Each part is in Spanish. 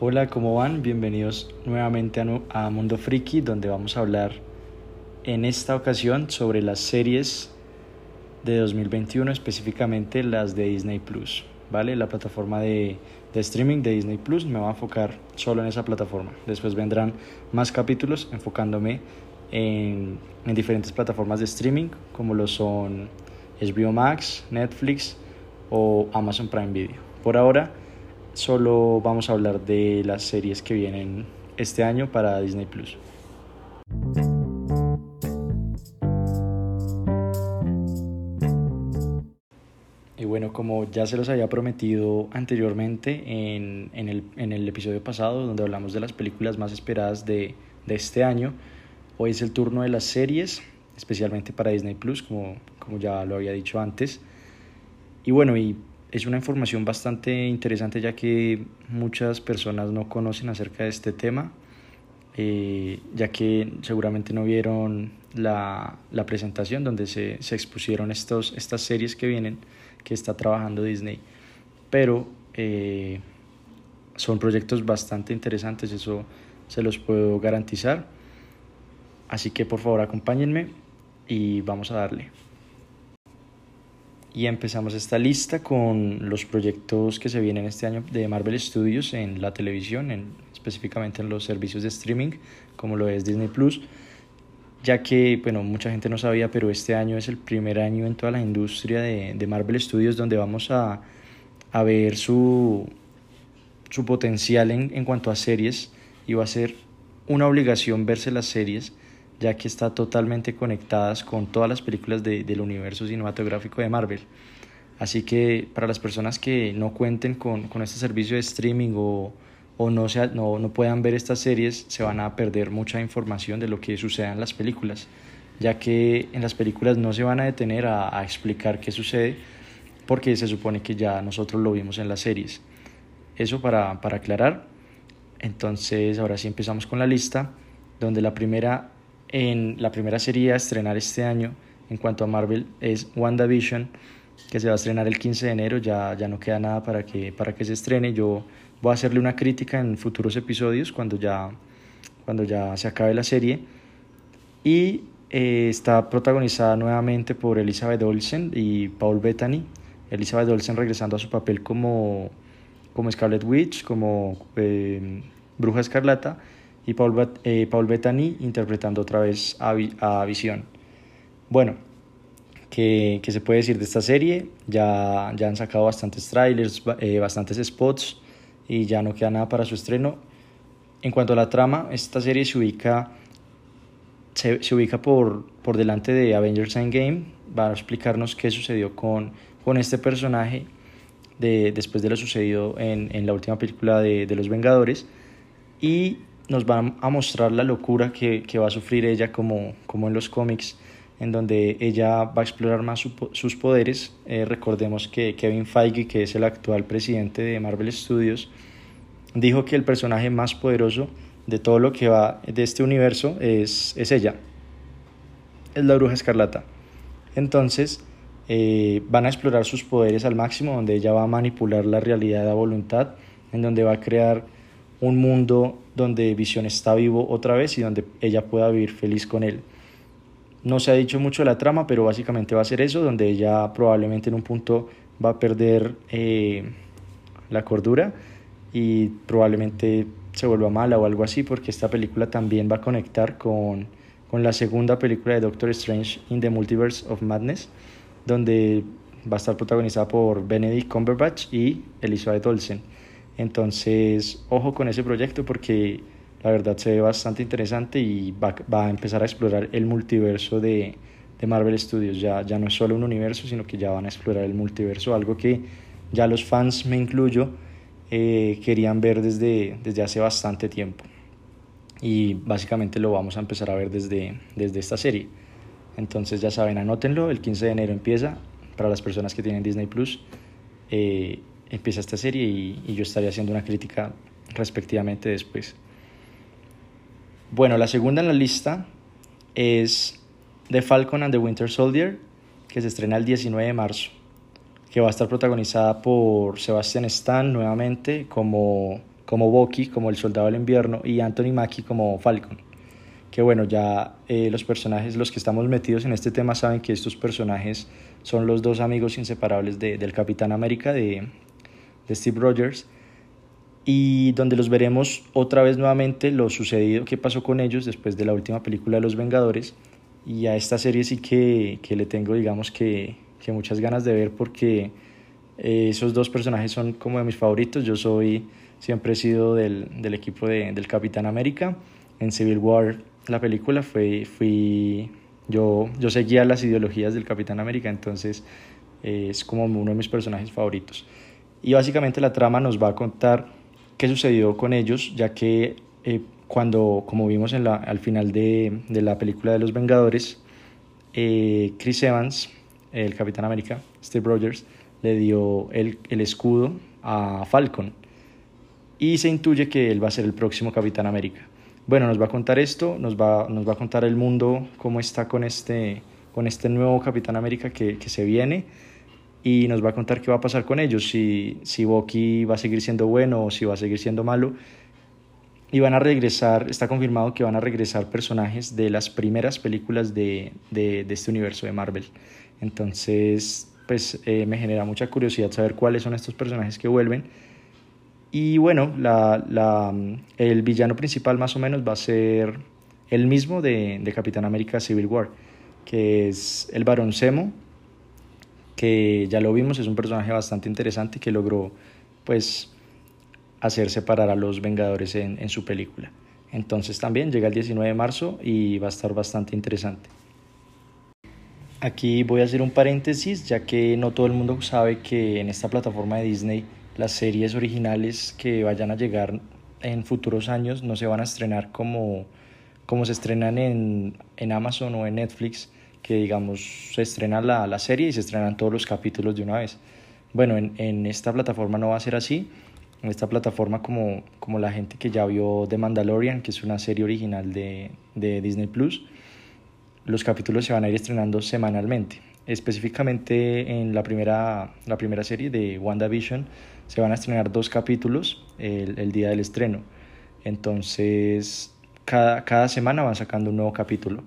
Hola, ¿cómo van? Bienvenidos nuevamente a, Mundo Friki, donde vamos a hablar en esta ocasión sobre las series de 2021, específicamente las de Disney Plus, ¿vale? La plataforma de, streaming de Disney Plus, me voy a enfocar solo en esa plataforma. Después vendrán más capítulos enfocándome en, en diferentes plataformas de streaming, como lo son HBO Max, Netflix o Amazon Prime Video. Por ahora, solo vamos a hablar de las series que vienen este año para Disney Plus. Y bueno, como ya se los había prometido anteriormente en, en, el, en el, episodio pasado, donde hablamos de las películas más esperadas de, de, este año, hoy es el turno de las series, especialmente para Disney Plus, como, como ya lo había dicho antes. Y bueno, y es una información bastante interesante ya que muchas personas no conocen acerca de este tema, eh, ya que seguramente no vieron la, la presentación donde se, se, expusieron estos, estas series que vienen, que está trabajando Disney. Pero eh, son proyectos bastante interesantes, eso se los puedo garantizar. Así que por favor acompáñenme y vamos a darle y empezamos esta lista con los proyectos que se vienen este año de Marvel Studios en la televisión, en, específicamente en los servicios de streaming, como lo es Disney Plus, ya que, bueno, mucha gente no sabía, pero este año es el primer año en toda la industria de, de Marvel Studios donde vamos a, a ver su, su potencial en, en cuanto a series y va a ser una obligación verse las series ya que está totalmente conectadas con todas las películas de, del universo cinematográfico de Marvel. Así que para las personas que no cuenten con, con este servicio de streaming o, o no, sea, no, no puedan ver estas series, se van a perder mucha información de lo que sucede en las películas, ya que en las películas no se van a detener a, a explicar qué sucede, porque se supone que ya nosotros lo vimos en las series. Eso para, para aclarar. Entonces, ahora sí empezamos con la lista, donde la primera en la primera serie a estrenar este año en cuanto a Marvel es WandaVision, que se va a estrenar el 15 de enero, ya, ya no queda nada para que, para que se estrene. Yo voy a hacerle una crítica en futuros episodios cuando ya, cuando ya se acabe la serie. Y eh, está protagonizada nuevamente por Elizabeth Olsen y Paul Bettany. Elizabeth Olsen regresando a su papel como, como Scarlet Witch, como eh, Bruja Escarlata y Paul, eh, Paul Bettany interpretando otra vez a, a Visión. Bueno, ¿qué, ¿qué, se puede decir de esta serie? Ya, ya han sacado bastantes trailers, eh, bastantes spots y ya no queda nada para su estreno. En cuanto a la trama, esta serie se ubica, se, se ubica por, por delante de Avengers Endgame. Va a explicarnos qué sucedió con, con este personaje de, después de lo sucedido en, en la última película de, de Los Vengadores. Y nos va a mostrar la locura que, que va a sufrir ella como, como en los cómics, en donde ella va a explorar más sus poderes. Eh, recordemos que Kevin Feige, que es el actual presidente de Marvel Studios, dijo que el personaje más poderoso de todo lo que va de este universo es, es ella, es la bruja escarlata. Entonces, eh, van a explorar sus poderes al máximo, donde ella va a manipular la realidad a voluntad, en donde va a crear un mundo donde Visión está vivo otra vez y donde ella pueda vivir feliz con él. No se ha dicho mucho de la trama, pero básicamente va a ser eso, donde ella probablemente en un punto va a perder eh, la cordura y probablemente se vuelva mala o algo así, porque esta película también va a conectar con, con la segunda película de Doctor Strange in the Multiverse of Madness, donde va a estar protagonizada por Benedict Cumberbatch y Elizabeth Olsen. Entonces, ojo con ese proyecto porque la verdad se ve bastante interesante y va, va a empezar a explorar el multiverso de, de, Marvel Studios. Ya, ya no es solo un universo, sino que ya van a explorar el multiverso, algo que ya los fans, me incluyo, eh, querían ver desde, desde hace bastante tiempo. Y básicamente lo vamos a empezar a ver desde, desde esta serie. Entonces ya saben, anótenlo, el 15 de enero empieza para las personas que tienen Disney Plus. Eh, empieza esta serie y, y yo estaré haciendo una crítica respectivamente después. Bueno, la segunda en la lista es The Falcon and the Winter Soldier, que se estrena el 19 de marzo, que va a estar protagonizada por Sebastian Stan nuevamente como como Bucky, como el Soldado del Invierno, y Anthony Mackie como Falcon. Que bueno, ya eh, los personajes, los que estamos metidos en este tema saben que estos personajes son los dos amigos inseparables de, del Capitán América, de, de Steve Rogers, y donde los veremos otra vez nuevamente lo sucedido que pasó con ellos después de la última película de Los Vengadores. Y a esta serie sí que, que le tengo, digamos que, que muchas ganas de ver porque eh, esos dos personajes son como de mis favoritos. Yo soy, siempre he sido del, del equipo de, del Capitán América. En Civil War, la película, fue, fui, yo, yo seguía las ideologías del Capitán América, entonces eh, es como uno de mis personajes favoritos. Y básicamente la trama nos va a contar qué sucedió con ellos, ya que eh, cuando, como vimos al final de, de la película de los Vengadores, Chris Evans, el Capitán América, Steve Rogers, le dio el, el escudo a Falcon y se intuye que él va a ser el próximo Capitán América. Bueno, nos va a contar esto, nos va, nos va a contar el mundo, cómo está con este, con este nuevo Capitán América que, que se viene y nos va a contar qué va a pasar con ellos, si, si Bucky va a seguir siendo bueno o si va a seguir siendo malo. Y van a regresar, está confirmado que van a regresar personajes de las primeras películas de, de, de este universo de Marvel. Entonces, pues eh, me genera mucha curiosidad saber cuáles son estos personajes que vuelven. Y bueno, la, la, el villano principal más o menos va a ser el mismo de, de Capitán América Civil War, que es el Barón Zemo, que ya lo vimos, es un personaje bastante interesante que logró pues hacer separar a los Vengadores en, en su película. Entonces también llega el 19 de marzo y va a estar bastante interesante. Aquí voy a hacer un paréntesis, ya que no todo el mundo sabe que en esta plataforma de Disney las series originales que vayan a llegar en futuros años no se van a estrenar como, como se estrenan en, en Amazon o en Netflix, que digamos se estrena la, la, serie y se estrenan todos los capítulos de una vez. Bueno, en, en esta plataforma no va a ser así. En esta plataforma, como, como la gente que ya vio The Mandalorian, que es una serie original de, de Disney Plus, los capítulos se van a ir estrenando semanalmente. Específicamente en la primera, la primera serie de WandaVision se van a estrenar dos capítulos el, el día del estreno. Entonces, cada, cada semana van sacando un nuevo capítulo.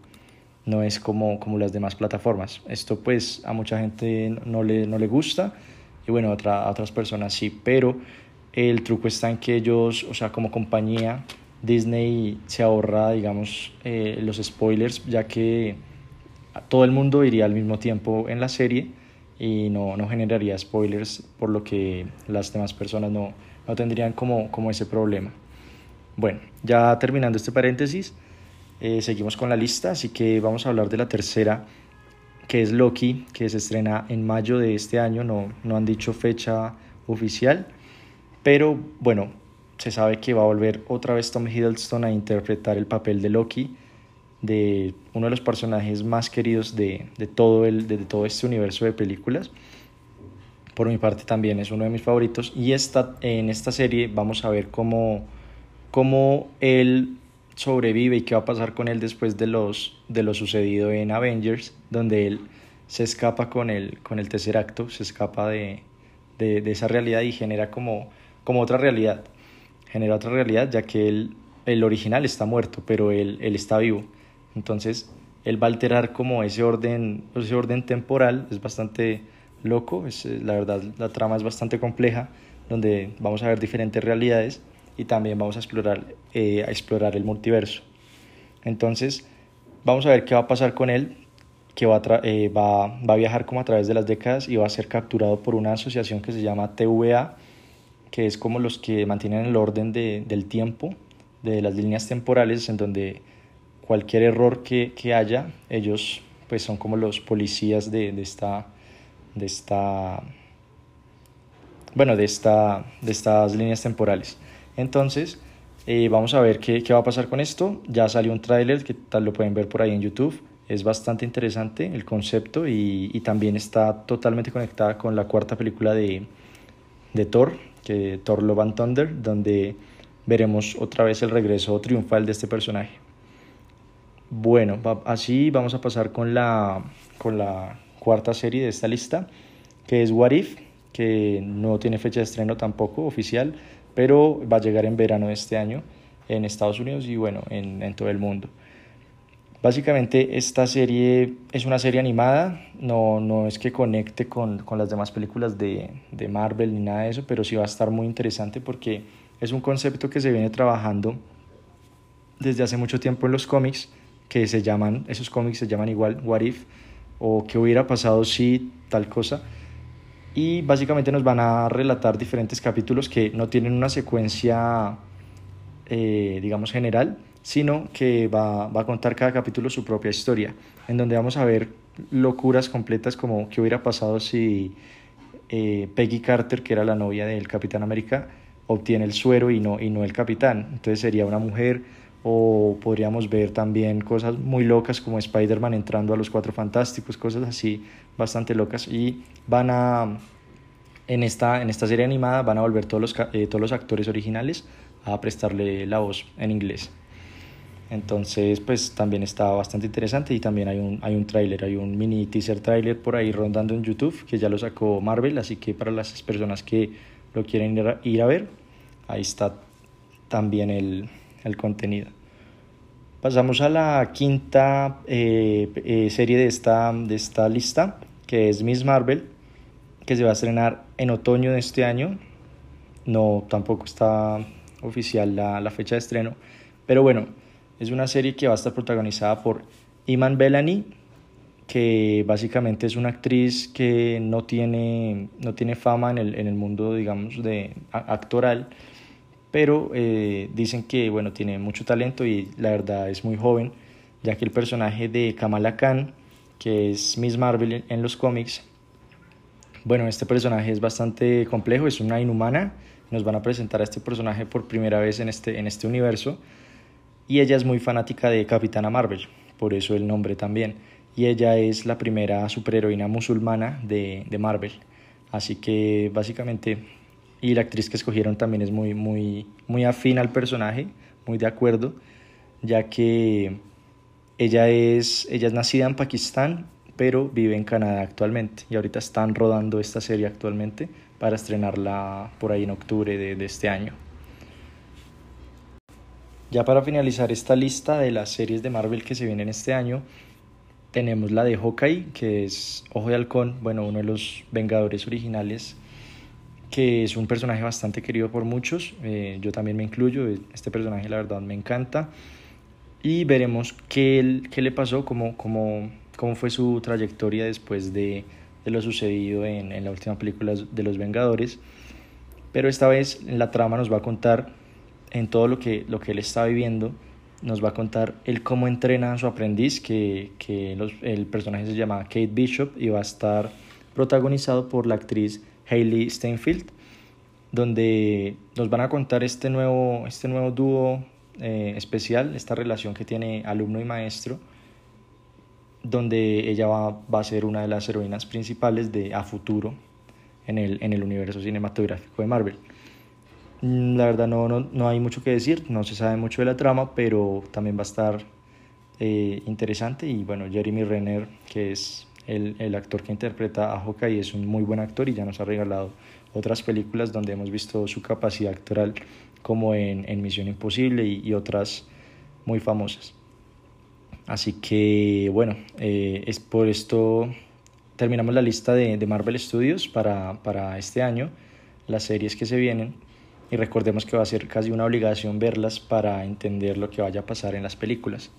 No es como, como las demás plataformas. Esto pues a mucha gente no le, no le gusta y bueno, a, otra, a otras personas sí, pero el truco está en que ellos, o sea, como compañía, Disney se ahorra, digamos, eh, los spoilers, ya que todo el mundo iría al mismo tiempo en la serie y no, no generaría spoilers, por lo que las demás personas no, no tendrían como, como ese problema. Bueno, ya terminando este paréntesis, eh, seguimos con la lista, así que vamos a hablar de la tercera, que es Loki, que se estrena en mayo de este año, no, no han dicho fecha oficial, pero bueno, se sabe que va a volver otra vez Tom Hiddleston a interpretar el papel de Loki, de uno de los personajes más queridos de, de todo, el, todo este universo de películas. Por mi parte también es uno de mis favoritos. Y esta, en esta serie vamos a ver cómo, cómo él sobrevive y qué va a pasar con él después de, los, de lo sucedido en Avengers, donde él se escapa con el, con el tercer acto, se escapa de, de, de esa realidad y genera como, como otra realidad. Genera otra realidad, ya que él, el original está muerto, pero él, él está vivo. Entonces, él va a alterar como ese orden, ese orden temporal, es bastante loco, es, la verdad la trama es bastante compleja, donde vamos a ver diferentes realidades y también vamos a explorar, eh, a explorar el multiverso. Entonces, vamos a ver qué va a pasar con él, que va a, eh, va, va viajar como a través de las décadas y va a ser capturado por una asociación que se llama TVA, que es como los que mantienen el orden de, del tiempo, de las líneas temporales, en donde cualquier error que, que haya, ellos pues son como los policías de, de, esta, de esta, bueno, de, esta, de estas líneas temporales. Entonces, eh, vamos a ver qué, qué, va a pasar con esto. Ya salió un tráiler que tal lo pueden ver por ahí en YouTube. Es bastante interesante el concepto y, y también está totalmente conectada con la cuarta película de, de Thor, que Thor Love and Thunder, donde veremos otra vez el regreso triunfal de este personaje. Bueno, así vamos a pasar con la, con la cuarta serie de esta lista, que es What If, que no tiene fecha de estreno tampoco oficial, pero va a llegar en verano de este año en Estados Unidos y bueno, en, todo el mundo. Básicamente esta serie es una serie animada, no, no es que conecte con, con las demás películas de, de, Marvel ni nada de eso, pero sí va a estar muy interesante porque es un concepto que se viene trabajando desde hace mucho tiempo en los cómics, que se llaman, esos cómics se llaman igual What If, o qué hubiera pasado si tal cosa. Y básicamente nos van a relatar diferentes capítulos que no tienen una secuencia, eh, digamos, general, sino que va, va, a contar cada capítulo su propia historia, en donde vamos a ver locuras completas como qué hubiera pasado si eh, Peggy Carter, que era la novia del Capitán América, obtiene el suero y no, y no el capitán. Entonces sería una mujer o podríamos ver también cosas muy locas como Spider-Man entrando a los Cuatro Fantásticos, cosas así bastante locas y van a en esta, en esta serie animada van a volver todos los, eh, todos los actores originales a prestarle la voz en inglés. Entonces, pues también está bastante interesante y también hay un, hay un tráiler, hay un mini teaser tráiler por ahí rondando en YouTube que ya lo sacó Marvel, así que para las personas que lo quieren ir a, ir a ver, ahí está también el, el contenido. Pasamos a la quinta eh, eh, serie de esta, de esta lista, que es Miss Marvel, que se va a estrenar en otoño de este año. No, tampoco está oficial la, la fecha de estreno, pero bueno, es una serie que va a estar protagonizada por Iman Bellany, que básicamente es una actriz que no tiene, no tiene fama en el, en el mundo, digamos, de actoral pero eh, dicen que bueno, tiene mucho talento y la verdad es muy joven, ya que el personaje de Kamala Khan, que es Miss Marvel en los cómics, bueno, este personaje es bastante complejo, es una inhumana, nos van a presentar a este personaje por primera vez en este, en este universo, y ella es muy fanática de Capitana Marvel, por eso el nombre también, y ella es la primera superheroína musulmana de, de Marvel, así que básicamente y la actriz que escogieron también es muy, muy, muy afín al personaje, muy de acuerdo, ya que ella es, ella es nacida en Pakistán, pero vive en Canadá actualmente y ahorita están rodando esta serie actualmente para estrenarla por ahí en octubre de, de este año. Ya para finalizar esta lista de las series de Marvel que se vienen este año, tenemos la de Hawkeye, que es Ojo de Halcón, bueno, uno de los Vengadores originales que es un personaje bastante querido por muchos, eh, yo también me incluyo, este personaje la verdad me encanta y veremos qué, qué le pasó, cómo, cómo, cómo fue su trayectoria después de, de lo sucedido en, en, la última película de Los Vengadores, pero esta vez la trama nos va a contar en todo lo que, lo que él está viviendo, nos va a contar el cómo entrena a su aprendiz, que, que el personaje se llama Kate Bishop y va a estar protagonizado por la actriz Hayley Steinfeld, donde nos van a contar este nuevo, este nuevo dúo eh, especial, esta relación que tiene alumno y maestro, donde ella va, va, a ser una de las heroínas principales de a futuro en el, en el universo cinematográfico de Marvel. La verdad no, no, no, hay mucho que decir, no se sabe mucho de la trama, pero también va a estar eh, interesante y bueno, Jeremy Renner, que es el, el, actor que interpreta a Hawkeye es un muy buen actor y ya nos ha regalado otras películas donde hemos visto su capacidad actoral como en, en Misión Imposible y, otras muy famosas. Así que bueno, eh, es por esto terminamos la lista de, de Marvel Studios para, para este año, las series que se vienen y recordemos que va a ser casi una obligación verlas para entender lo que vaya a pasar en las películas.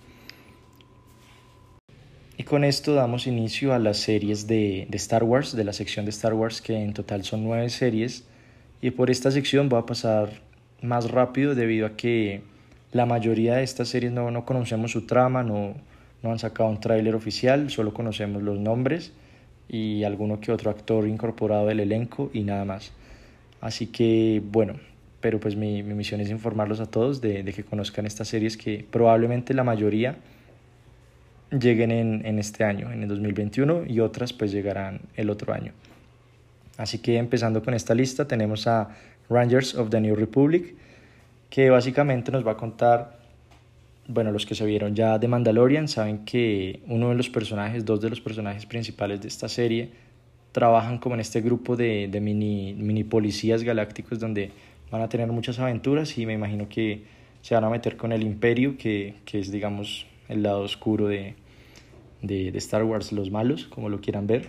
Con esto damos inicio a las series de, de, Star Wars, de la sección de Star Wars, que en total son nueve series. Y por esta sección voy a pasar más rápido debido a que la mayoría de estas series no, no conocemos su trama, no, no han sacado un tráiler oficial, solo conocemos los nombres y alguno que otro actor incorporado del elenco y nada más. Así que bueno, pero pues mi, mi misión es informarlos a todos de, de que conozcan estas series que probablemente la mayoría lleguen en, en este año, en el 2021, y otras pues llegarán el otro año. Así que empezando con esta lista tenemos a Rangers of the New Republic, que básicamente nos va a contar, bueno, los que se vieron ya de Mandalorian saben que uno de los personajes, dos de los personajes principales de esta serie, trabajan como en este grupo de, de mini, mini policías galácticos donde van a tener muchas aventuras y me imagino que se van a meter con el imperio, que, que es digamos el lado oscuro de, de, Star Wars, los malos, como lo quieran ver.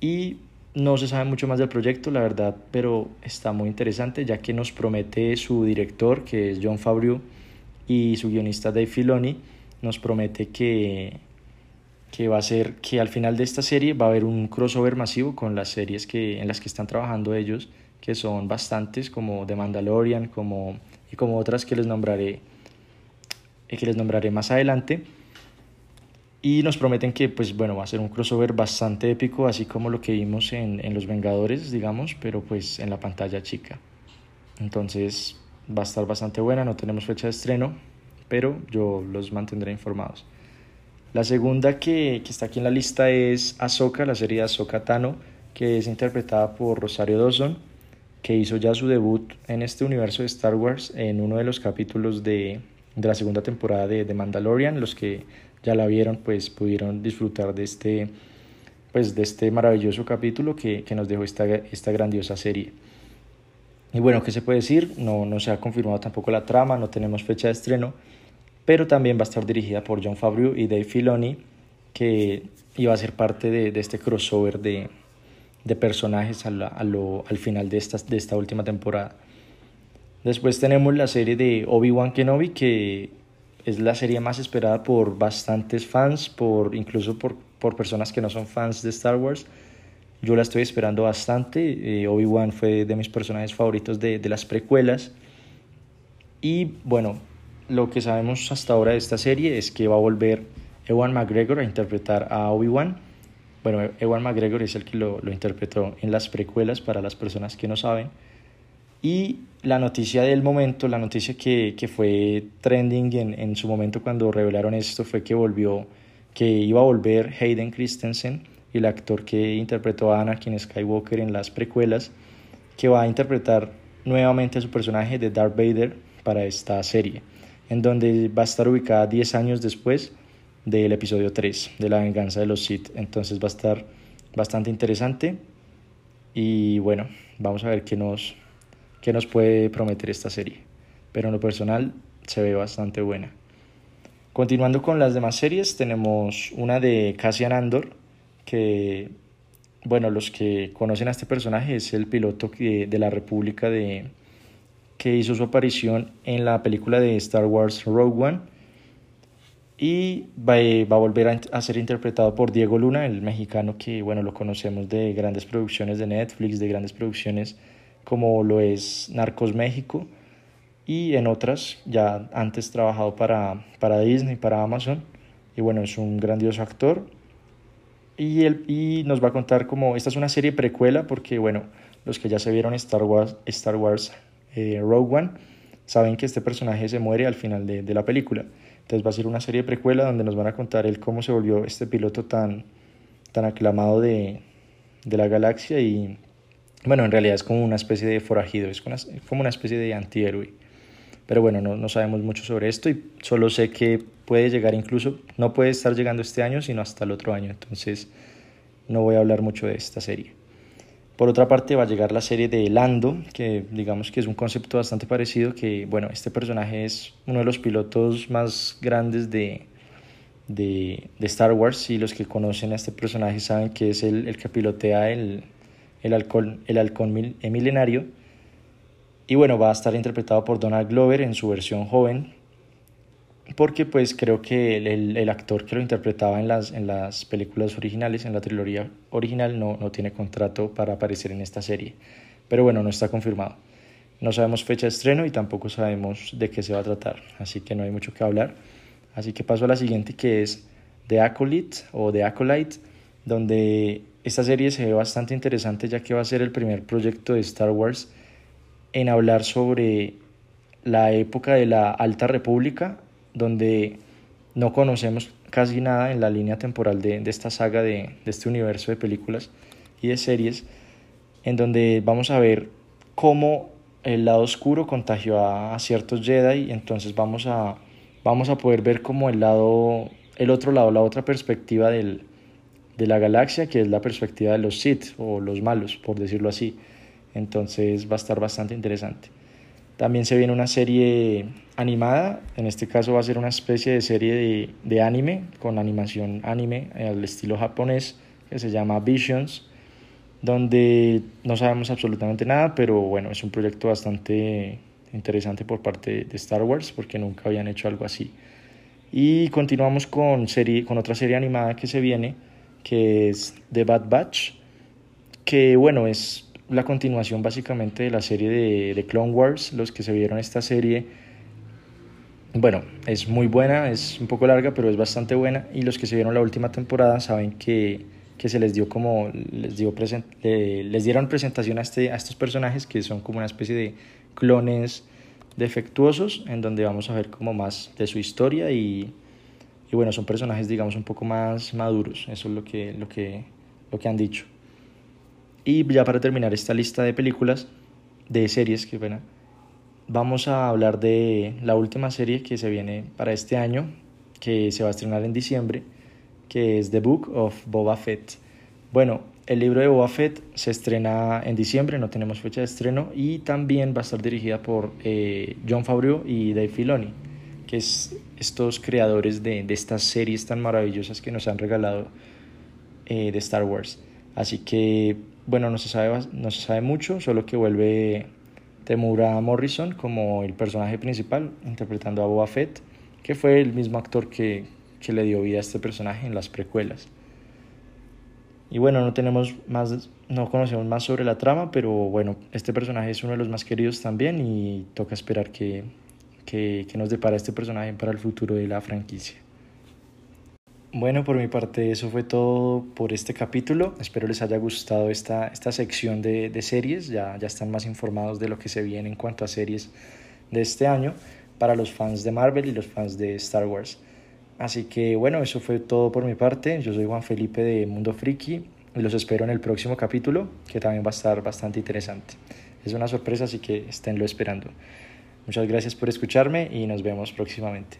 Y no se sabe mucho más del proyecto, la verdad, pero está muy interesante ya que nos promete su director, que es John Favreau, y su guionista Dave Filoni, nos promete que, que va a ser que al final de esta serie va a haber un crossover masivo con las series que, en las que están trabajando ellos, que son bastantes, como The Mandalorian, como, y como otras que les nombraré, que les nombraré más adelante. Y nos prometen que pues bueno va a ser un crossover bastante épico así como lo que vimos en, en, Los Vengadores digamos pero pues en la pantalla chica. Entonces va a estar bastante buena no tenemos fecha de estreno pero yo los mantendré informados. La segunda que, que está aquí en la lista es Ahsoka la serie de Ahsoka Tano que es interpretada por Rosario Dawson que hizo ya su debut en este universo de Star Wars en uno de los capítulos de, de la segunda temporada de, de Mandalorian los que ya la vieron, pues pudieron disfrutar de este, pues, de este maravilloso capítulo que, que nos dejó esta, esta grandiosa serie. Y bueno, ¿qué se puede decir? No, no se ha confirmado tampoco la trama, no tenemos fecha de estreno, pero también va a estar dirigida por John Favreau y Dave Filoni, que iba a ser parte de, de este crossover de, de personajes a, la, al final de esta, de esta última temporada. Después tenemos la serie de Obi-Wan Kenobi, que es la serie más esperada por bastantes fans, por incluso por, por personas que no son fans de Star Wars. Yo la estoy esperando bastante. Eh, Obi-Wan fue de mis personajes favoritos de, de las precuelas. Y bueno, lo que sabemos hasta ahora de esta serie es que va a volver Ewan McGregor a interpretar a Obi-Wan. Bueno, Ewan McGregor es el que lo, lo interpretó en las precuelas para las personas que no saben. Y la noticia del momento, la noticia que, que fue trending en, en, su momento cuando revelaron esto fue que volvió, que iba a volver Hayden Christensen, el actor que interpretó a Anakin Skywalker en las precuelas, que va a interpretar nuevamente a su personaje de Darth Vader para esta serie, en donde va a estar ubicada 10 años después del episodio 3, de la venganza de los Sith. Entonces va a estar bastante interesante y bueno, vamos a ver qué nos, qué nos puede prometer esta serie. Pero en lo personal se ve bastante buena. Continuando con las demás series, tenemos una de Cassian Andor, que, bueno, los que conocen a este personaje es el piloto de la República de, que hizo su aparición en la película de Star Wars Rogue One y va, va, a volver a, ser interpretado por Diego Luna, el mexicano que, bueno, lo conocemos de grandes producciones de Netflix, de grandes producciones como lo es Narcos México y en otras ya antes trabajado para, para Disney, para Amazon y bueno, es un grandioso actor y, él, y nos va a contar como, esta es una serie precuela porque bueno, los que ya se vieron Star Wars, Star Wars eh, Rogue One saben que este personaje se muere al final de, de la película. Entonces va a ser una serie precuela donde nos van a contar él cómo se volvió este piloto tan, tan aclamado de, de la galaxia y bueno, en realidad es como una especie de forajido, es como una especie de antihéroe. Pero bueno, no, no sabemos mucho sobre esto y solo sé que puede llegar incluso, no puede estar llegando este año, sino hasta el otro año. Entonces no voy a hablar mucho de esta serie. Por otra parte va a llegar la serie de Lando, que digamos que es un concepto bastante parecido, que bueno, este personaje es uno de los pilotos más grandes de, de, de Star Wars y los que conocen a este personaje saben que es el, el que pilotea el, el halcón, el halcón milenario. Y bueno, va a estar interpretado por Donald Glover en su versión joven, porque pues creo que el, el, actor que lo interpretaba en las, en las películas originales, en la trilogía original, no, no tiene contrato para aparecer en esta serie. Pero bueno, no está confirmado. No sabemos fecha de estreno y tampoco sabemos de qué se va a tratar, así que no hay mucho que hablar. Así que paso a la siguiente que es The Acolyte o The Acolyte, donde esta serie se ve bastante interesante ya que va a ser el primer proyecto de Star Wars en hablar sobre la época de la Alta República, donde no conocemos casi nada en la línea temporal de, de esta saga, de, de, este universo de películas y de series, en donde vamos a ver cómo el lado oscuro contagió a, ciertos Jedi y entonces vamos a, vamos a poder ver como el lado, el otro lado, la otra perspectiva del, de la galaxia, que es la perspectiva de los Sith o los malos, por decirlo así. Entonces va a estar bastante interesante. También se viene una serie animada, en este caso va a ser una especie de serie de, de anime, con animación anime al estilo japonés, que se llama Visions, donde no sabemos absolutamente nada, pero bueno, es un proyecto bastante interesante por parte de Star Wars, porque nunca habían hecho algo así. Y continuamos con, serie, con otra serie animada que se viene, que es The Bad Batch, que bueno, es la continuación básicamente de la serie de, de, Clone Wars. Los que se vieron esta serie, bueno, es muy buena, es un poco larga, pero es bastante buena. Y los que se vieron la última temporada saben que, que se les dio como, les, dio present, les dieron presentación a, este, a estos personajes que son como una especie de clones defectuosos, en donde vamos a ver como más de su historia y, y bueno, son personajes digamos un poco más maduros, eso es lo que, lo que, lo que han dicho. Y ya para terminar esta lista de películas, de series, que pena, vamos a hablar de la última serie que se viene para este año, que se va a estrenar en diciembre, que es The Book of Boba Fett. Bueno, el libro de Boba Fett se estrena en diciembre, no tenemos fecha de estreno, y también va a estar dirigida por eh, John Favreau y Dave Filoni, que es estos creadores de, de estas series tan maravillosas que nos han regalado eh, de Star Wars. Así que bueno, no se sabe, no se sabe mucho, solo que vuelve Temura Morrison como el personaje principal, interpretando a Boba Fett, que fue el mismo actor que, que le dio vida a este personaje en las precuelas. Y bueno, no tenemos más, no conocemos más sobre la trama, pero bueno, este personaje es uno de los más queridos también y toca esperar que, que, que nos depara este personaje para el futuro de la franquicia. Bueno, por mi parte eso fue todo por este capítulo. Espero les haya gustado esta, esta sección de, de, series. Ya, ya están más informados de lo que se viene en cuanto a series de este año para los fans de Marvel y los fans de Star Wars. Así que bueno, eso fue todo por mi parte. Yo soy Juan Felipe de Mundo Friki y los espero en el próximo capítulo que también va a estar bastante interesante. Es una sorpresa, así que esténlo esperando. Muchas gracias por escucharme y nos vemos próximamente.